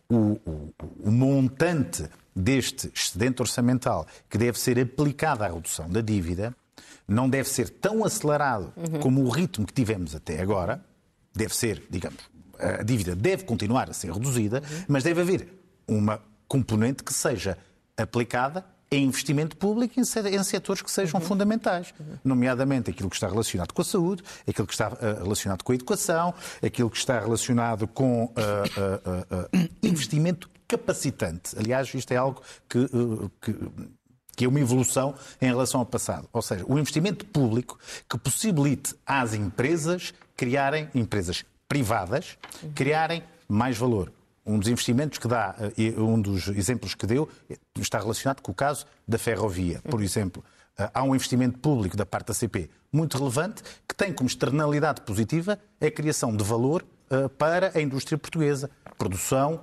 o, o, o montante deste excedente orçamental que deve ser aplicado à redução da dívida não deve ser tão acelerado uhum. como o ritmo que tivemos até agora. Deve ser, digamos, a dívida deve continuar a ser reduzida, uhum. mas deve haver uma componente que seja aplicada em investimento público em setores que sejam uhum. fundamentais, nomeadamente aquilo que está relacionado com a saúde, aquilo que está eh, relacionado com a educação, aquilo que está relacionado com uh, uh, uh, investimento capacitante. Aliás, isto é algo que, que que é uma evolução em relação ao passado. Ou seja, o investimento público que possibilite às empresas criarem, empresas privadas, criarem mais valor. Um dos investimentos que dá, eh, um dos exemplos que deu, está relacionado com o caso da ferrovia. Por exemplo, eh, há um investimento público da parte da CP muito relevante que tem como externalidade positiva a criação de valor para a indústria portuguesa, produção,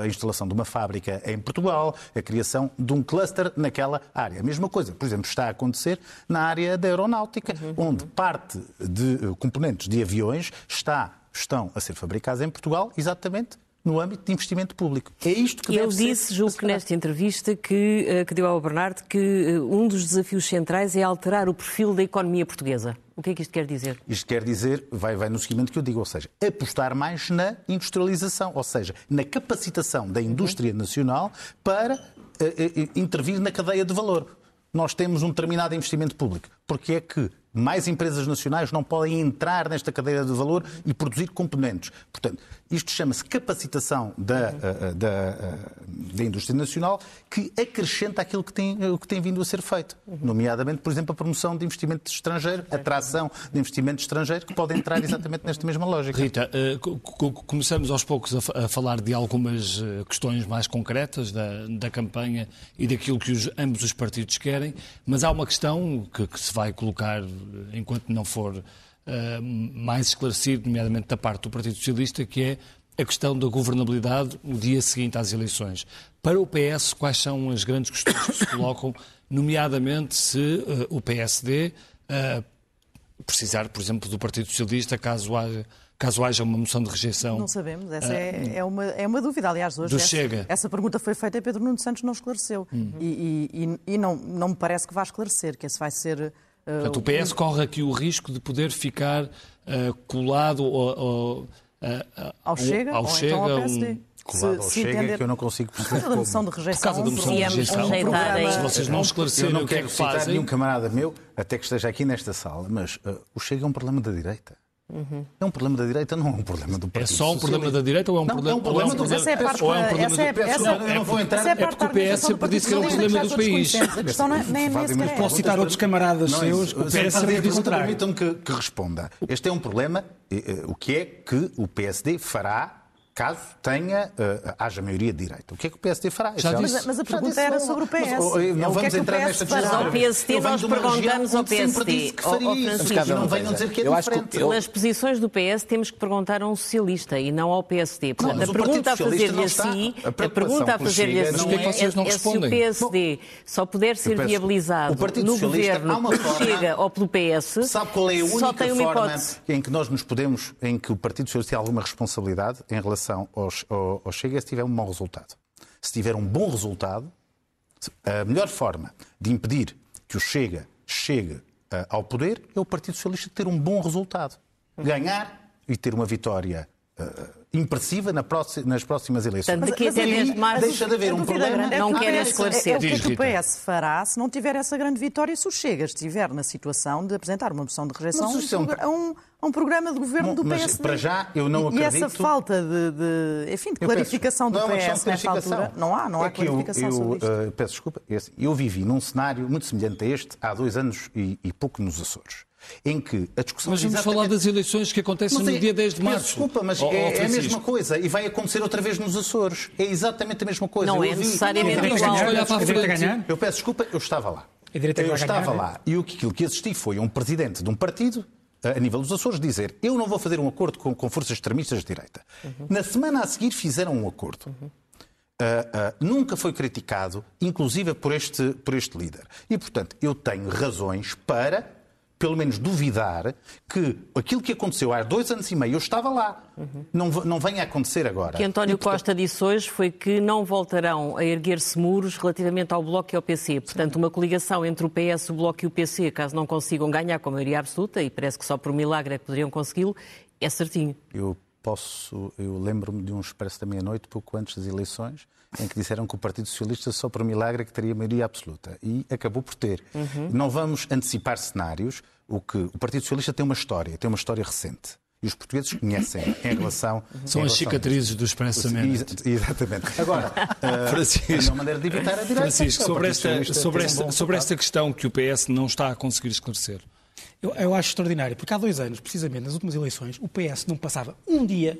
a instalação de uma fábrica em Portugal, a criação de um cluster naquela área. A mesma coisa, por exemplo, está a acontecer na área da aeronáutica, uhum. onde parte de eh, componentes de aviões está, estão a ser fabricados em Portugal, exatamente no âmbito de investimento público. É isto que Ele disse, julgo que nesta entrevista que, eh, que deu ao Bernardo, que eh, um dos desafios centrais é alterar o perfil da economia portuguesa. O que é que isto quer dizer? Isto quer dizer, vai, vai no seguimento que eu digo, ou seja, apostar mais na industrialização, ou seja, na capacitação da indústria nacional para uh, uh, intervir na cadeia de valor. Nós temos um determinado investimento público. Porque é que mais empresas nacionais não podem entrar nesta cadeia de valor e produzir componentes. Portanto, isto chama-se capacitação da, uhum. da, eh, da, indústria nacional que acrescenta aquilo que tem, que tem vindo a ser feito. Uhum. Nomeadamente, por exemplo, a promoção de investimento estrangeiro, a atração de investimento estrangeiro, que pode entrar exatamente nesta mesma lógica. Rita, começamos aos poucos a falar de algumas questões mais concretas da, da campanha e daquilo que os, ambos os partidos querem, mas há uma questão que, que se vai colocar enquanto não for uh, mais esclarecido, nomeadamente da parte do Partido Socialista, que é a questão da governabilidade no dia seguinte às eleições. Para o PS, quais são as grandes questões que se colocam, nomeadamente se uh, o PSD uh, precisar, por exemplo, do Partido Socialista, caso haja caso haja uma moção de rejeição. Não sabemos, essa é, é, uma, é uma dúvida. Aliás, hoje essa, Chega. essa pergunta foi feita e Pedro Nuno Santos não esclareceu. Uhum. E, e, e, não, não me parece que vá esclarecer, que esse vai ser Portanto, o PS corre aqui o risco de poder ficar uh, colado ou, ou, ao Chega, ao, ou Chega, então ao PSD. Um colado ao Chega entender... que eu não consigo perceber Por causa da moção de rejeição. Por causa da moção de rejeição. Um se vocês não esclarecerem o que é que fazem... nenhum camarada meu, até que esteja aqui nesta sala, mas uh, o Chega é um problema da direita. Uhum. É um problema da direita, não é um problema do é Partido É só um problema da direita ou é um não, problema, é um problema, é um problema, essa é a parte, ou é um problema essa é, do essa, eu não vou entrar, é porque o PS sempre disse que era um problema do país. A questão não é, é Posso citar outros camaradas seus que o PS sempre disse Permitam-me que, que responda. Este é um problema, o que é que o PSD fará caso tenha, uh, haja maioria de direita. O que é que o PSD fará? Já mas, mas, a pergunta era sobre o PS. Mas, oh, não vamos é entrar nesta discussão. Ao PSD nós perguntamos ao PSD. Que faria isso. Não venham dizer que é eu diferente. Eu... Nas posições do PS temos que perguntar a um socialista e não ao PSD. Portanto, a pergunta a fazer-lhe assim, a pergunta a fazer-lhe assim é, é se o PSD só puder ser viabilizado no governo Chega ou pelo PS, sabe qual é a única forma em que nós nos podemos, em que o Partido Socialista tem alguma responsabilidade em relação relação ao, ao, ao Chega se tiver um mau resultado. Se tiver um bom resultado, a melhor forma de impedir que o Chega chegue uh, ao poder é o Partido Socialista ter um bom resultado. Ganhar e ter uma vitória uh, impressiva nas próximas eleições. Portanto, daqui até 10 de março deixa de haver um problema. Não quer esclarecer. É, é o que, é que o PS fará se não tiver essa grande vitória e se o Chega estiver na situação de apresentar uma moção de rejeição a um, a um programa de governo do PSD. para já, eu não e, acredito... E essa falta de, de enfim, de clarificação do PS nesta altura, não há, não há é clarificação eu, eu, sobre isto. Uh, peço desculpa, eu vivi num cenário muito semelhante a este há dois anos e, e pouco nos Açores em que a discussão... Mas vamos falar das eleições que acontecem mas no é, dia 10 de março. Desculpa, mas oh, é, é, a mesma coisa e vai acontecer outra vez nos Açores. É exatamente a mesma coisa. Não eu é necessariamente não, igual. Olhar para a frente. Eu peço desculpa, eu estava lá. Eu estava lá e aquilo que assisti foi um presidente de um partido a nível dos Açores, dizer eu não vou fazer um acordo com, com forças extremistas de direita. Uhum. Na semana a seguir fizeram um acordo. Uhum. Uh, uh, nunca foi criticado, inclusive por este, por este líder. E, portanto, eu tenho razões para pelo menos duvidar que aquilo que aconteceu há dois anos e meio, eu estava lá, uhum. não, não venha a acontecer agora. O que António e, portanto... Costa disse hoje foi que não voltarão a erguer-se muros relativamente ao Bloco e ao PC. Portanto, uma coligação entre o PS, o Bloco e o PC, caso não consigam ganhar com a maioria absoluta, e parece que só por milagre é que poderiam consegui-lo, é certinho. Eu posso, eu lembro-me de um expresso da meia-noite, pouco antes das eleições, em que disseram que o Partido Socialista só por milagre é que teria maioria absoluta. E acabou por ter. Uhum. Não vamos antecipar cenários. O que o Partido Socialista tem uma história, tem uma história recente. E os portugueses conhecem em relação. São em as cicatrizes do expressamento. Exatamente. Agora, uh, Francisco, uma maneira de evitar a direita. Francisco, sobre esta, sobre, esta, sobre esta questão que o PS não está a conseguir esclarecer. Eu, eu acho extraordinário, porque há dois anos, precisamente nas últimas eleições, o PS não passava um dia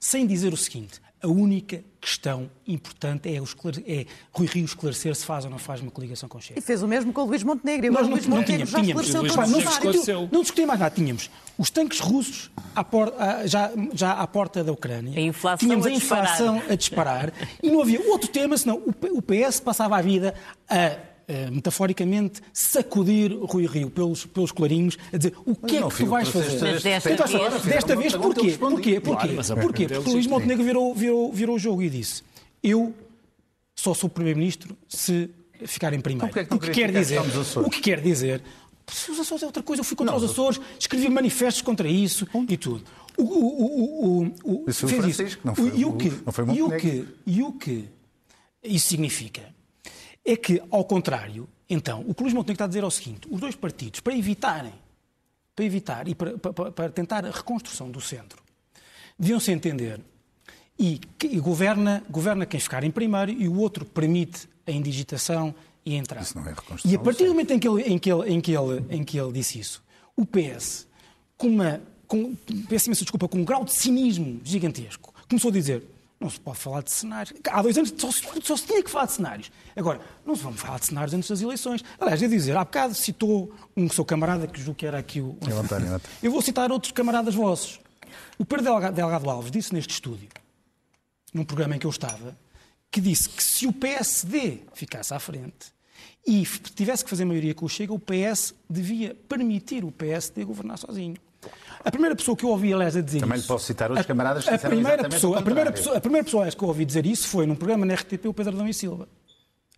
sem dizer o seguinte: a única questão importante é, é Rui Rio esclarecer se faz ou não faz uma coligação com o Chega. E fez o mesmo com o Luís Montenegro. Nós não, Luís Montenegro já tínhamos, esclareceu todos não, esclareceu. não discutia mais nada. Tínhamos os tanques russos à por, já, já à porta da Ucrânia. A inflação tínhamos a, a inflação a disparar. e não havia outro tema senão o PS passava a vida a metaforicamente, sacudir Rui Rio pelos, pelos clarinhos, a dizer o que é que tu vais fazer? Desta, então, vez, desta vez porquê? Porquê? Porquê? Porquê? Porque Luís Montenegro virou, virou, virou o jogo e disse eu só sou Primeiro-Ministro se ficar em primeiro. Então, o que quer dizer, o que quer dizer, se os Açores é outra coisa, eu fui contra não, os Açores, escrevi manifestos contra isso e tudo. O, o, o, o, isso fez Francisco, isso. Não foi, e o que, não foi e o que, e o que isso significa é que, ao contrário, então, o que o Luís Montenegro está a dizer é o seguinte: os dois partidos, para evitarem, para evitar e para, para, para tentar a reconstrução do centro, deviam-se entender e, e, governa, governa quem ficar em primeiro e o outro permite a indigitação e a entrada. Isso não é reconstrução. E a partir do momento em que ele, em que ele, em que ele, em que ele disse isso, o PS, com uma, com, peço imensa desculpa, com um grau de cinismo gigantesco, começou a dizer não se pode falar de cenários. Há dois anos só se, só se tinha que falar de cenários. Agora, não se vamos falar de cenários antes das eleições. Aliás, eu dizer, há bocado citou um seu camarada, que julgo que era aqui o. Eu vou citar outros camaradas vossos. O Pedro Delgado Alves disse neste estúdio, num programa em que eu estava, que disse que se o PSD ficasse à frente e tivesse que fazer maioria com o Chega, o PS devia permitir o PSD governar sozinho. A primeira pessoa que eu ouvi, aliás, a dizer Também isso... Também posso citar outros camaradas que a primeira pessoa, a primeira pessoa, a primeira pessoa que eu ouvi dizer isso foi num programa na RTP, o Pedro Adão e Silva,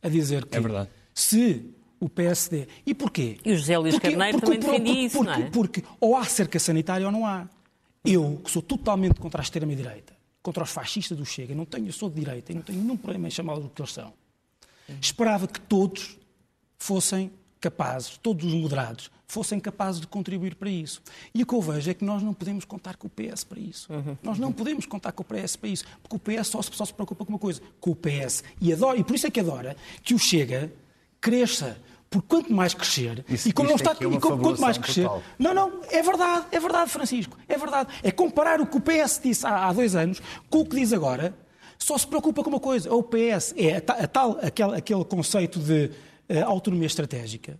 a dizer que é verdade. se o PSD... E porquê? E o José Luís porque, Carneiro porque, também defendia isso, porque, não é? Porque ou há cerca sanitária ou não há. eu, que sou totalmente contra a extrema-direita, contra os fascistas do Chega, não tenho, eu sou de direita e não tenho nenhum problema em chamá-los do que eles são, esperava que todos fossem capazes, todos os moderados, fossem capazes de contribuir para isso. E o que eu vejo é que nós não podemos contar com o PS para isso. Uhum. Nós não podemos contar com o PS para isso, porque o PS só se, só se preocupa com uma coisa, com o PS. E, adora, e por isso é que adora que o Chega cresça. Porque quanto mais crescer, isso, e como não está, é e quanto mais crescer. Total. Não, não, é verdade, é verdade, Francisco, é verdade. É comparar o que o PS disse há, há dois anos com o que diz agora, só se preocupa com uma coisa. O PS é a, a tal, aquele, aquele conceito de autonomia estratégica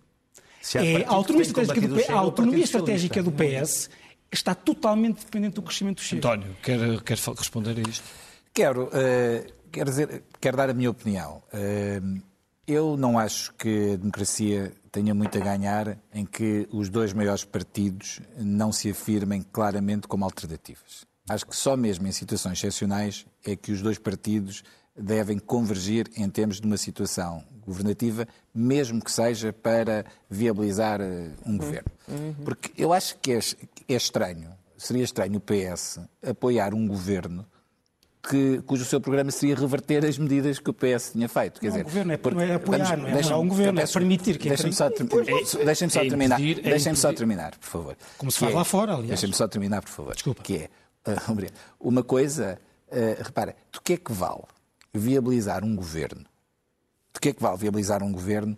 é, a autonomia estratégica, do, Chega, a autonomia estratégica do PS está totalmente dependente do crescimento do Chega. António, quer, quer responder a isto? Quero, uh, quero, dizer, quero dar a minha opinião. Uh, eu não acho que a democracia tenha muito a ganhar em que os dois maiores partidos não se afirmem claramente como alternativas. Acho que só mesmo em situações excepcionais é que os dois partidos devem convergir em termos de uma situação governativa, mesmo que seja para viabilizar eh, um governo. Uhum. Porque eu acho que é, é, estranho, seria estranho o PS apoiar um governo que, cujo seu programa seria reverter as medidas que o PS tinha feito. Quer não, dizer, o governo é, por, é apoiar, vamos, não é deixa, um governo, é permitir que Deixem-me só, deixem só é terminar. Deixem-me só terminar, por favor. Como se faz é, lá fora, aliás. Deixem-me só terminar, por favor. Desculpa. Que é, uh, uma coisa, uh, repara, do que é que vale viabilizar um governo de que é que vale viabilizar um governo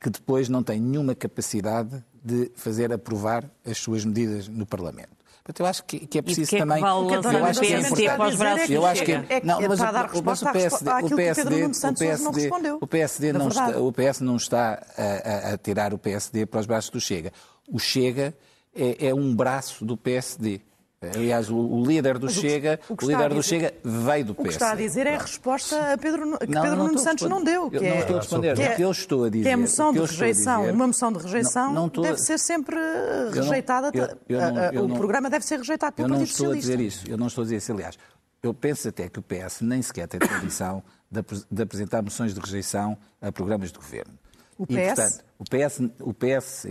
que depois não tem nenhuma capacidade de fazer aprovar as suas medidas no Parlamento? Portanto, eu acho que, que é preciso que também. É que vale eu acho que é importante. Eu acho que é, não, mas para dar resposta o PSD, o PSD, o PSD, o PSD não está, o PS não está a, a, a, tirar o PSD para os braços do Chega. O Chega é, é um braço do PSD. Aliás, o, líder do Chega, o, o líder do Chega veio do PS. O que está a dizer é a resposta a Pedro, que não, Pedro não Nuno Santos não deu. Que eu é, não estou a responder. Que é, o que eu estou a dizer. Que é moção de rejeição. Dizer, uma moção de rejeição não, não deve ser sempre rejeitada. Eu, eu, o programa deve ser rejeitado pelo Partido Socialista. Eu não estou a dizer isso. Eu não estou a dizer isso. Aliás, eu penso até que o PS nem sequer tem tradição de, de apresentar moções de rejeição a programas de governo. O PS? E, portanto, o PS, o PS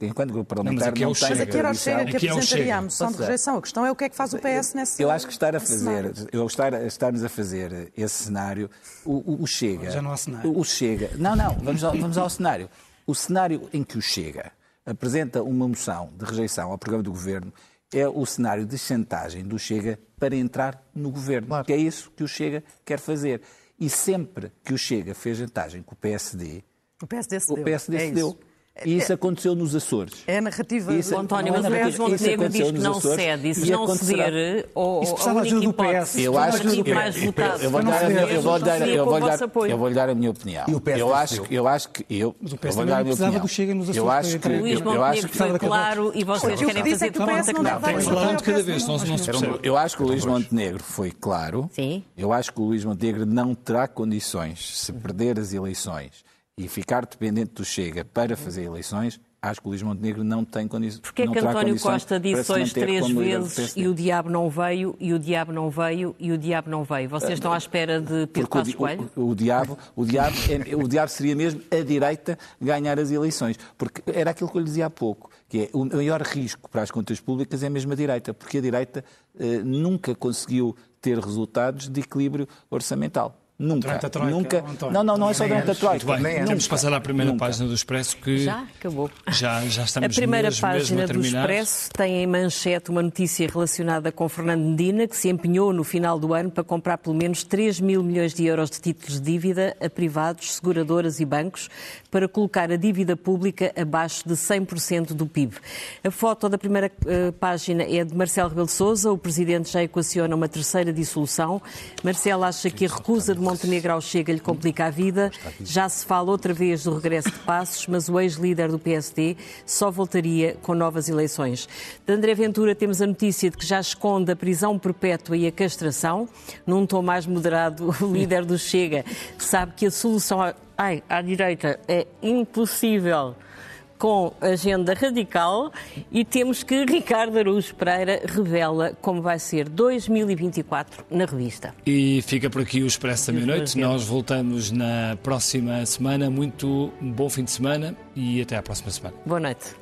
enquanto grupo parlamentar, não, mas não tem Mas aqui era o Chega que apresentaria a moção de rejeição. A questão é o que é que faz o PS nesse Eu acho que estar a fazer, eu estar, estarmos a fazer esse cenário, o, o Chega... Já não há cenário. O Chega... Não, não, vamos ao, vamos ao cenário. O cenário em que o Chega apresenta uma moção de rejeição ao programa do Governo é o cenário de chantagem do Chega para entrar no Governo. Claro. Que é isso que o Chega quer fazer. E sempre que o Chega fez chantagem com o PSD o PSD cedeu. O PSD é cedeu. E isso é, aconteceu nos Açores. É a narrativa isso, do António, mas o Luís Montenegro diz que não cede. E se não ceder, ou a única hipótese eu acho que mais votado eu, vou dar, a minha opinião. eu acho, eu acho que eu, mas o PSD eu vou dar a minha opinião. Eu acho que Luís Montenegro foi claro e vocês querem fazer de conta que não. Falando de cada vez, não se percebe. Eu acho que o Luís Montenegro foi claro. Sim. Eu acho que o Luís Montenegro não terá condições, se perder as eleições e ficar dependente do Chega para fazer eleições, acho que o Luís Montenegro não tem condições. Porquê é que António Costa disse hoje três vezes e o diabo não veio, e o diabo não veio, e o diabo não veio? Vocês estão à espera de Pedro Passos Coelho? O, o, diabo, o, diabo, é, o diabo seria mesmo a direita ganhar as eleições. Porque era aquilo que eu lhe dizia há pouco, que é o maior risco para as contas públicas é mesmo a direita, porque a direita eh, nunca conseguiu ter resultados de equilíbrio orçamental. Nunca. Troika, nunca. Não, não, não é só durante a Troika. Bem, temos passar à primeira nunca. página do Expresso que. Já acabou. Já, já estamos A primeira mesmo, página mesmo do Expresso tem em manchete uma notícia relacionada com Fernando Medina, que se empenhou no final do ano para comprar pelo menos 3 mil milhões de euros de títulos de dívida a privados, seguradoras e bancos para colocar a dívida pública abaixo de 100% do PIB. A foto da primeira uh, página é de Marcelo Rebelo de Sousa. O presidente já equaciona uma terceira dissolução. Marcelo acha que a recusa de Montenegro ao Chega lhe complica a vida. Já se fala outra vez do regresso de Passos, mas o ex-líder do PSD só voltaria com novas eleições. De André Ventura temos a notícia de que já esconde a prisão perpétua e a castração. Num tom mais moderado, o líder do Chega sabe que a solução ai, à direita é impossível com agenda radical e temos que Ricardo Aruz Pereira revela como vai ser 2024 na revista. E fica por aqui o Expresso da Meia-Noite. Nós voltamos na próxima semana. Muito bom fim de semana e até à próxima semana. Boa noite.